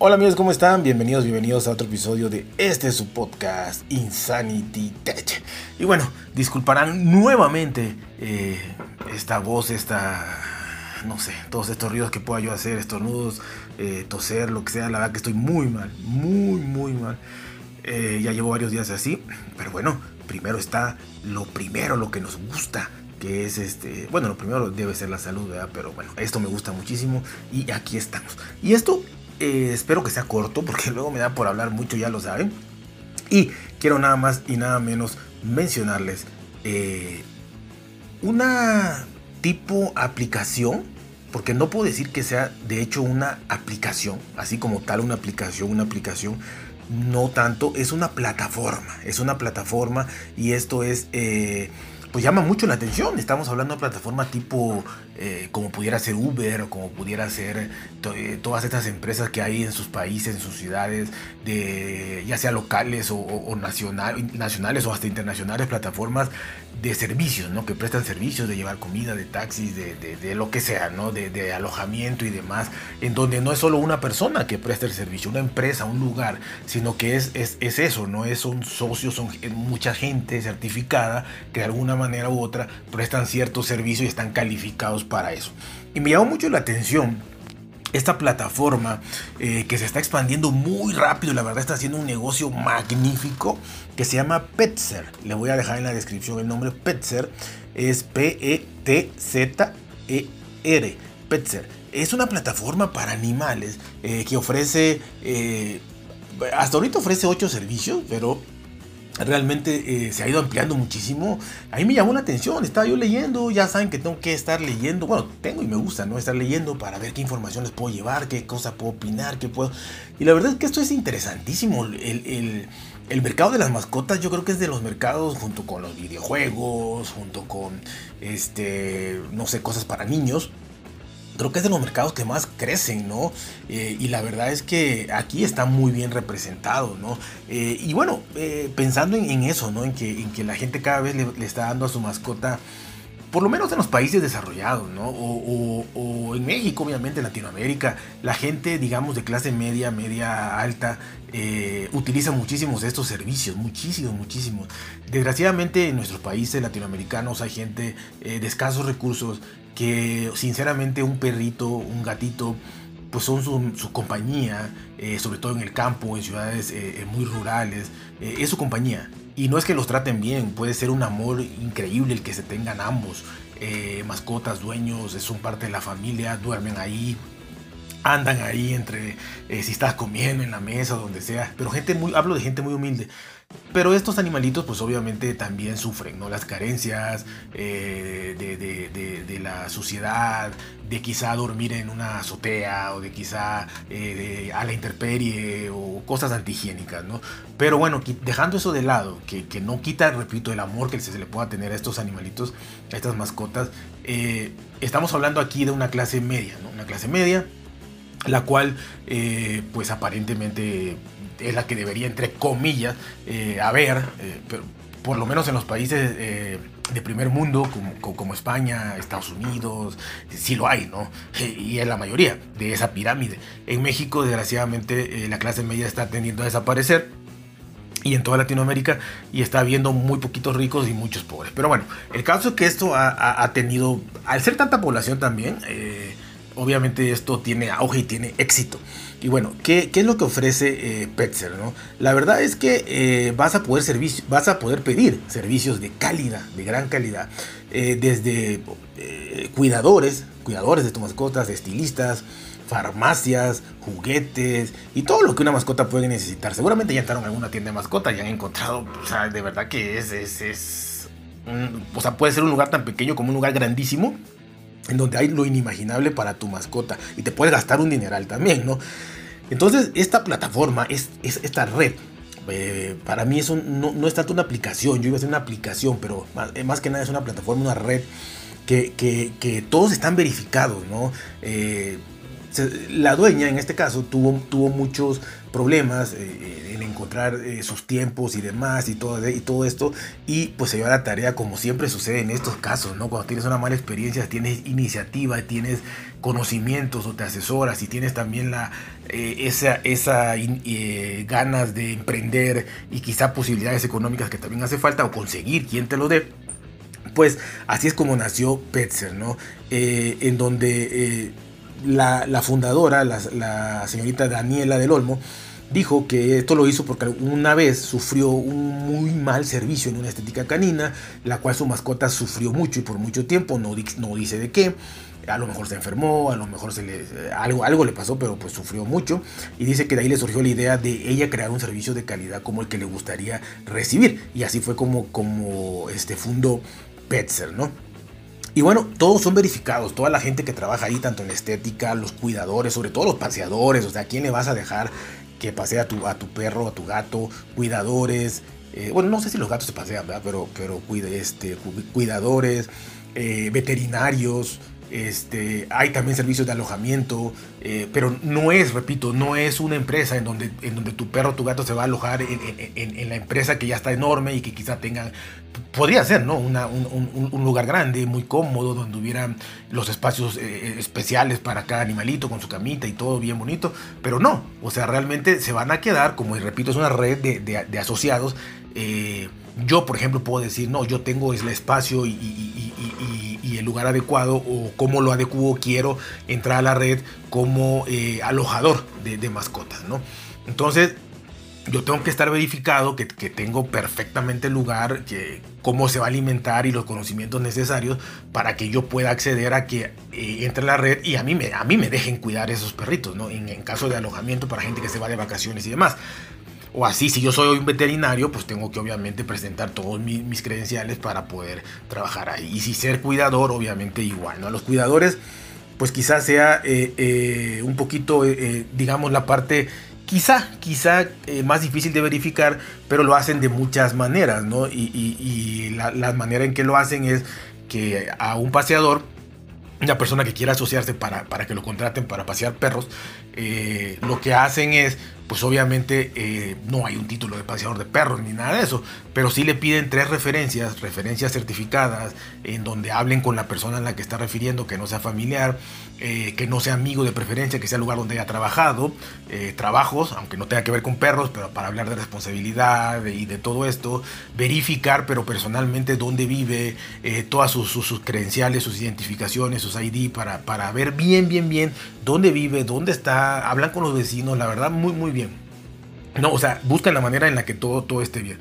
Hola amigos, ¿cómo están? Bienvenidos, bienvenidos a otro episodio de este su podcast Insanity Tech. Y bueno, disculparán nuevamente eh, esta voz, esta, no sé, todos estos ruidos que pueda yo hacer, estornudos, eh, toser, lo que sea. La verdad que estoy muy mal, muy, muy mal. Eh, ya llevo varios días así, pero bueno, primero está lo primero, lo que nos gusta, que es este, bueno, lo primero debe ser la salud, ¿verdad? Pero bueno, esto me gusta muchísimo y aquí estamos. Y esto eh, espero que sea corto porque luego me da por hablar mucho, ya lo saben. Y quiero nada más y nada menos mencionarles eh, una tipo aplicación, porque no puedo decir que sea de hecho una aplicación, así como tal una aplicación, una aplicación, no tanto, es una plataforma, es una plataforma y esto es... Eh, pues llama mucho la atención. Estamos hablando de plataforma tipo eh, como pudiera ser Uber o como pudiera ser eh, todas estas empresas que hay en sus países, en sus ciudades, de, ya sea locales o, nacionales o hasta internacionales, plataformas de servicios, ¿no? que prestan servicios de llevar comida, de taxis, de, lo que sea, ¿no? de, alojamiento y demás, en donde no es solo una persona que presta el servicio, una empresa, un lugar, sino que es, es, es eso, no es un socio, son mucha gente certificada que de alguna manera u otra prestan ciertos servicios y están calificados para eso. Y me llamó mucho la atención esta plataforma eh, que se está expandiendo muy rápido, la verdad está haciendo un negocio magnífico que se llama Petzer. Le voy a dejar en la descripción el nombre Petzer. Es P-E-T-Z-E-R. Petzer. Es una plataforma para animales eh, que ofrece, eh, hasta ahorita ofrece 8 servicios, pero realmente eh, se ha ido ampliando muchísimo. A mí me llamó la atención, estaba yo leyendo, ya saben que tengo que estar leyendo, bueno, tengo y me gusta, ¿no? Estar leyendo para ver qué información les puedo llevar, qué cosa puedo opinar, qué puedo... Y la verdad es que esto es interesantísimo. El, el, mercado de las mascotas yo creo que es de los mercados junto con los videojuegos, junto con, este, no sé, cosas para niños creo que es de los mercados que más crecen, ¿no? Eh, y la verdad es que aquí está muy bien representado, ¿no? Eh, y bueno, eh, pensando en, eso, ¿no? En que, en que la gente cada vez le, está dando a su mascota por lo menos en los países desarrollados, ¿no? O, en México, obviamente, en Latinoamérica, la gente, digamos, de clase media, media alta, utiliza muchísimos de estos servicios, muchísimos, muchísimos. Desgraciadamente, en nuestros países latinoamericanos hay gente de escasos recursos que sinceramente un perrito, un gatito, pues son su, compañía, eh, sobre todo en el campo, en ciudades eh, eh, muy rurales, es su compañía. Y no es que los traten bien, puede ser un amor increíble el que se tengan ambos. mascotas, dueños, son parte de la familia, duermen ahí, andan ahí entre si estás comiendo en la mesa, donde sea. Pero gente muy, hablo de gente muy humilde. Pero estos animalitos pues obviamente también sufren, ¿no? Las carencias eh, de, la suciedad, de quizá dormir en una azotea o de quizá eh, a la intemperie o cosas antihigiénicas, ¿no? Pero bueno, dejando eso de lado, que, no quita, repito, el amor que se le pueda tener a estos animalitos, a estas mascotas, eh, estamos hablando aquí de una clase media, ¿no? Una clase media, la cual pues aparentemente es la que debería, entre comillas, eh, haber, eh, pero por lo menos en los países eh, de primer mundo, como, como, España, Estados Unidos, sí lo hay, ¿no? Y es la mayoría de esa pirámide. En México, desgraciadamente, la clase media está tendiendo a desaparecer y en toda Latinoamérica y está habiendo muy poquitos ricos y muchos pobres. Pero bueno, el caso es que esto ha, ha tenido, al ser tanta población también, obviamente esto tiene auge y tiene éxito. Y bueno, ¿qué, es lo que ofrece eh, Petzer? ¿no? La verdad es que eh, vas, a poder vas a poder pedir servicios de calidad, de gran calidad, eh, desde cuidadores, cuidadores de tus mascotas, estilistas, farmacias, juguetes y todo lo que una mascota puede necesitar. Seguramente ya entraron a alguna tienda de mascota y han encontrado, o sea, de verdad que es, es, es o sea, puede ser un lugar tan pequeño como un lugar grandísimo en donde hay lo inimaginable para tu mascota y te puedes gastar un dineral también, ¿no? Entonces, esta plataforma, es, esta red, eh, para mí es no, es tanto una aplicación, yo iba a decir una aplicación, pero más, que nada es una plataforma, una red que, todos están verificados, ¿no? Eh, la dueña en este caso tuvo, tuvo muchos problemas eh, en encontrar eh, sus tiempos y demás y todo, y todo esto y pues se dio a la tarea como siempre sucede en estos casos, ¿no? Cuando tienes una mala experiencia, tienes iniciativa, tienes conocimientos o te asesoras, si tienes también la, eh, esa, esa eh, ganas de emprender y quizá posibilidades económicas que también hace falta o conseguir quien te lo dé, pues así es como nació Petzer, ¿no? en donde la, fundadora, la, señorita Daniela del Olmo, dijo que esto lo hizo porque una vez sufrió un muy mal servicio en una estética canina, la cual su mascota sufrió mucho y por mucho tiempo, no, no dice de qué. A lo mejor se enfermó, a lo mejor se le, algo, algo le pasó, pero pues sufrió mucho. Y dice que de ahí le surgió la idea de ella crear un servicio de calidad como el que le gustaría recibir. Y así fue como, como este, fundó Petzer, ¿no? Y bueno, todos son verificados, toda la gente que trabaja ahí, tanto en estética, los cuidadores, sobre todo los paseadores, o sea, ¿a quién le vas a dejar que pasea a tu, a tu perro, a tu gato, cuidadores. Eh, bueno, no sé si los gatos se pasean. Pero, pero cuide, este, cuidadores, eh, veterinarios, este, hay también servicios de alojamiento, eh, pero no es, repito, no es una empresa en donde, en donde tu perro tu gato se va a alojar en, la empresa que ya está enorme y que quizá tengan, podría ser, ¿no? un, lugar grande, muy cómodo, donde hubieran los espacios eh, especiales para cada animalito con su camita y todo bien bonito, pero no, o sea, realmente se van a quedar, como repito, es una red de, asociados. Eh, yo, por ejemplo, puedo decir, no, yo tengo el espacio y, el lugar adecuado o cómo lo adecuo quiero entrar a la red como eh, alojador de, mascotas, ¿no? Entonces, yo tengo que estar verificado que, tengo perfectamente el lugar, que, cómo se va a alimentar y los conocimientos necesarios para que yo pueda acceder a que eh, entre a la red y a mí, me, a mí me dejen cuidar esos perritos, ¿no? En, en caso de alojamiento para gente que se va de vacaciones y demás o así, si yo soy un veterinario, pues tengo que obviamente presentar todos mis, credenciales para poder trabajar ahí. Y si ser cuidador, obviamente igual, ¿no? Los cuidadores, pues quizás sea eh, eh, un poquito, eh, digamos, la parte quizá, quizá más difícil de verificar, pero lo hacen de muchas maneras, ¿no? Y, la, manera en que lo hacen es que a un paseador, una persona que quiera asociarse para, para que lo contraten para pasear perros, lo que hacen es pues obviamente eh, no hay un título de paseador de perros ni nada de eso, pero sí le piden tres referencias, referencias certificadas, en donde hablen con la persona en la que está refiriendo, que no sea familiar, eh, que no sea amigo de preferencia, que sea el lugar donde haya trabajado, eh, trabajos, aunque no tenga que ver con perros, pero para hablar de responsabilidad y de todo esto, verificar, pero personalmente dónde vive, todas sus, sus, credenciales, sus identificaciones, sus ID, para, para ver bien, bien, bien dónde vive, dónde está, hablan con los vecinos, la verdad, muy, muy bien. No, o sea, buscan la manera en la que todo, todo esté bien.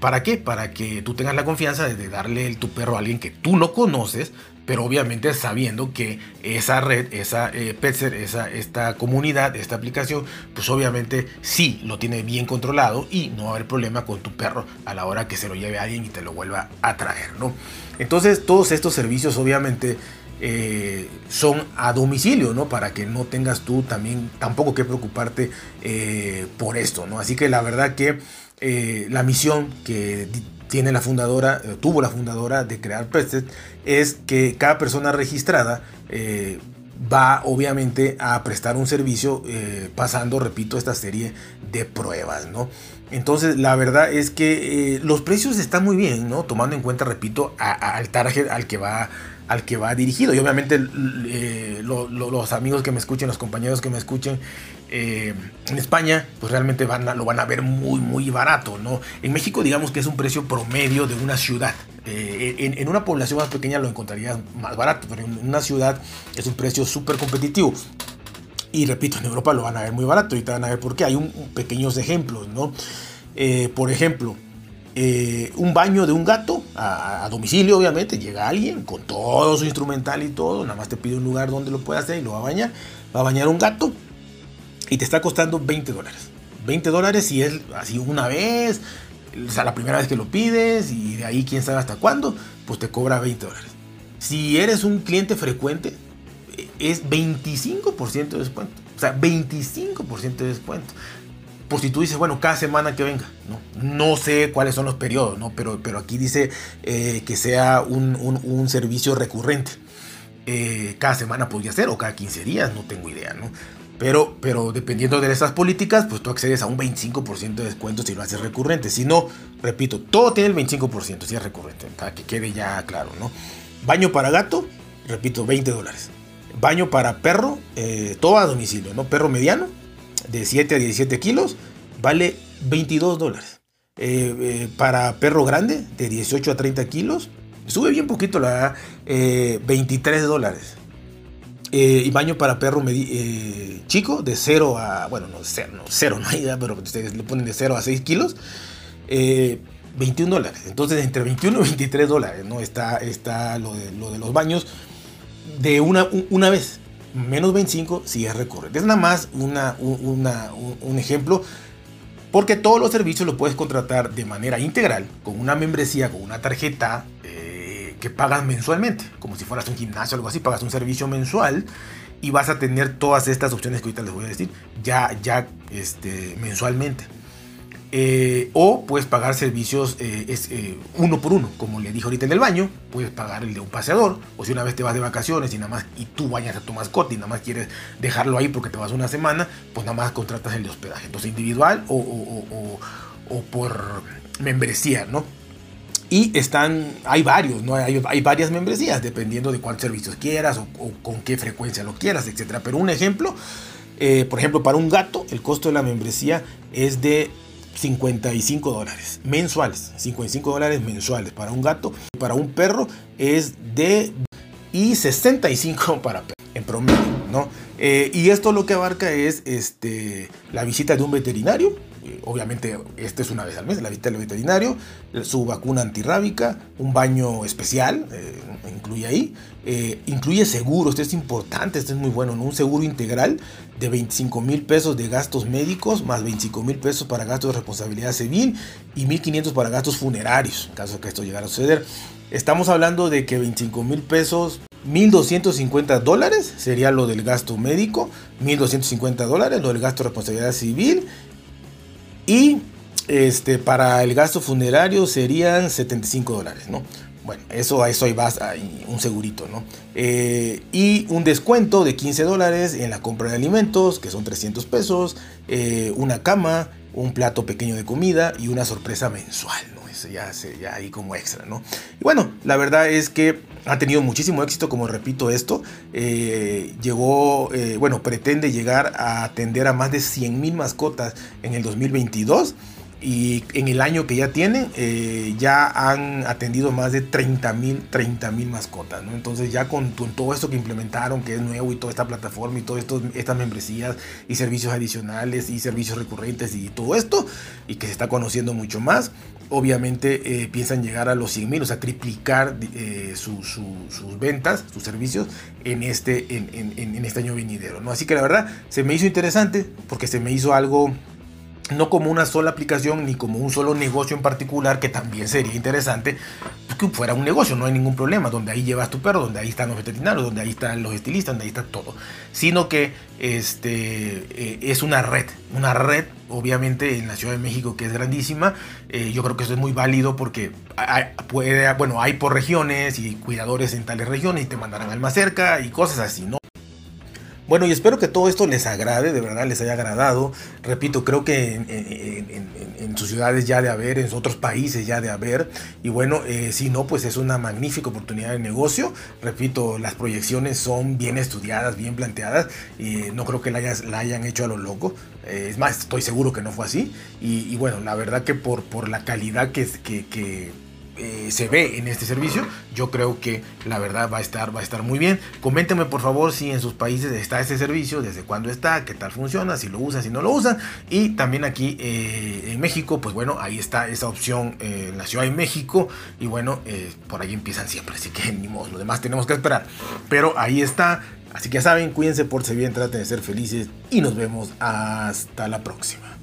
¿Para qué? Para que tú tengas la confianza de darle el, tu perro a alguien que tú no conoces, pero obviamente sabiendo que esa red, esa eh, esa, esta comunidad, esta aplicación, pues obviamente sí lo tiene bien controlado y no va a haber problema con tu perro a la hora que se lo lleve a alguien y te lo vuelva a traer, ¿no? Entonces todos estos servicios obviamente eh, son a domicilio, ¿no? Para que no tengas tú también tampoco que preocuparte eh, por esto, ¿no? Así que la verdad que eh, la misión que tiene la fundadora, tuvo la fundadora de crear Pestet, es que cada persona registrada va obviamente a prestar un servicio pasando, repito, esta serie de pruebas, ¿no? Entonces, la verdad es que los precios están muy bien, ¿no? Tomando en cuenta, repito, al target al que va al que va dirigido. Y obviamente eh, los amigos que me escuchen, los compañeros que me escuchen eh, en España, pues realmente lo van a ver muy, muy barato. ¿no? En México digamos que es un precio promedio de una ciudad. Eh, en, una población más pequeña lo encontrarías más barato, pero en una ciudad es un precio súper competitivo. Y repito, en Europa lo van a ver muy barato. Y te van a ver por qué. Hay un, pequeños ejemplos, ¿no? por ejemplo, un baño de un gato a, domicilio, obviamente. Llega alguien con todo su instrumental y todo. Nada más te pide un lugar donde lo pueda hacer y lo va a bañar. Va a bañar un gato y te está costando 20 dólares. 20 dólares si es así una vez, o sea, la primera vez que lo pides y de ahí quién sabe hasta cuándo, pues te cobra 20 dólares. Si eres un cliente frecuente, es 25% de descuento. O sea, 25% de descuento por si tú dices, bueno, cada semana que venga, ¿no? No sé cuáles son los periodos, ¿no? Pero, pero aquí dice eh, que sea un, servicio recurrente. Eh, cada semana podría ser, o cada 15 días, no tengo idea, ¿no? Pero, pero dependiendo de esas políticas, pues tú accedes a un 25% de descuento si lo haces recurrente. Si no, repito, todo tiene el 25% si es recurrente, para que quede ya claro, ¿no? Baño para gato, repito, 20 dólares. Baño para perro, eh, todo a domicilio, ¿no? Perro mediano, de 7 a 17 kilos, vale 22 dólares. Eh, eh, para perro grande, de 18 a 30 kilos, sube bien poquito la 23 dólares. y baño para perro chico, de 0 a, bueno, no 0, no, 0 no hay, pero ustedes le ponen de 0 a 6 kilos. 21 dólares. Entonces, entre 21 y 23 dólares, ¿no? Está, lo, de, lo de los baños de una vez. Menos 25 si es recurrente. Es nada más una, un ejemplo. Porque todos los servicios los puedes contratar de manera integral, con una membresía, con una tarjeta eh, que pagas mensualmente. Como si fueras un gimnasio o algo así, pagas un servicio mensual y vas a tener todas estas opciones que ahorita les voy a decir ya, ya este, mensualmente. Eh, o puedes pagar servicios eh, eh, uno por uno, como le dije ahorita en el baño, puedes pagar el de un paseador, o si una vez te vas de vacaciones y nada más y tú bañas a tu mascota y nada más quieres dejarlo ahí porque te vas una semana, pues nada más contratas el de hospedaje, entonces individual o, por membresía, ¿no? Y están, hay varios, ¿no? Hay, hay, varias membresías, dependiendo de cuántos servicios quieras o, con qué frecuencia lo quieras, etcétera. Pero un ejemplo, por ejemplo, para un gato, el costo de la membresía es de 55 dólares mensuales. 55 dólares mensuales para un gato. Para un perro es de y 65 para perro en promedio, ¿no? Eh, y esto lo que abarca es este, la visita de un veterinario, eh, obviamente esta es una vez al mes, la visita del veterinario, su vacuna antirrábica, un baño especial, eh, incluye ahí, incluye seguro, esto es importante, esto es muy bueno, un seguro integral de 25 mil pesos de gastos médicos, más 25 mil pesos para gastos de responsabilidad civil y 1.500 para gastos funerarios, en caso de que esto llegara a suceder. Estamos hablando de que 25 mil pesos 1.250 dólares sería lo del gasto médico, 1.250 dólares lo del gasto de responsabilidad civil y este, para el gasto funerario serían 75 dólares, ¿no? Bueno, eso, eso ahí vas, un segurito, ¿no? Eh, y un descuento de 15 dólares en la compra de alimentos, que son 300 pesos, eh, una cama, un plato pequeño de comida y una sorpresa mensual, ¿no? Eso ya, ya ahí como extra, ¿no? Y bueno, la verdad es que ha tenido muchísimo éxito, como repito esto. Eh, llegó, eh, bueno, pretende llegar a atender a más de 100 mascotas en el 2022 y en el año que ya tienen eh, ya han atendido más de 30 mil 30 mil mascotas ¿no? entonces ya con, todo esto que implementaron que es nuevo y toda esta plataforma y todas estas membresías y servicios adicionales y servicios recurrentes y todo esto y que se está conociendo mucho más obviamente eh, piensan llegar a los 100 mil o sea triplicar eh, sus ventas sus servicios en este en, en este año venidero ¿no? así que la verdad se me hizo interesante porque se me hizo algo no como una sola aplicación ni como un solo negocio en particular, que también sería interesante que fuera un negocio, no hay ningún problema, donde ahí llevas tu perro, donde ahí están los veterinarios, donde ahí están los estilistas, donde ahí está todo, sino que este, eh, es una red, una red obviamente en la Ciudad de México que es grandísima, eh, yo creo que eso es muy válido porque hay, puede, bueno, hay por regiones y cuidadores en tales regiones y te mandarán al más cerca y cosas así, ¿no? Bueno, y espero que todo esto les agrade, de verdad les haya agradado. Repito, creo que en, sus ciudades ya de haber, en otros países ya de haber. Y bueno, eh, si no, pues es una magnífica oportunidad de negocio. Repito, las proyecciones son bien estudiadas, bien planteadas. Y no creo que la, hayan hecho a lo loco. Eh, es más, estoy seguro que no fue así. Y, bueno, la verdad que por, la calidad que eh, se ve en este servicio, yo creo que la verdad va a estar, va a estar muy bien. Coméntenme por favor si en sus países está este servicio, desde cuándo está, qué tal funciona, si lo usan, si no lo usan. Y también aquí eh, en México, pues bueno, ahí está esa opción eh, en la Ciudad de México. Y bueno, por ahí empiezan siempre, así que ni modo, lo demás tenemos que esperar. Pero ahí está. Así que ya saben, cuídense, por si bien, traten de ser felices y nos vemos hasta la próxima.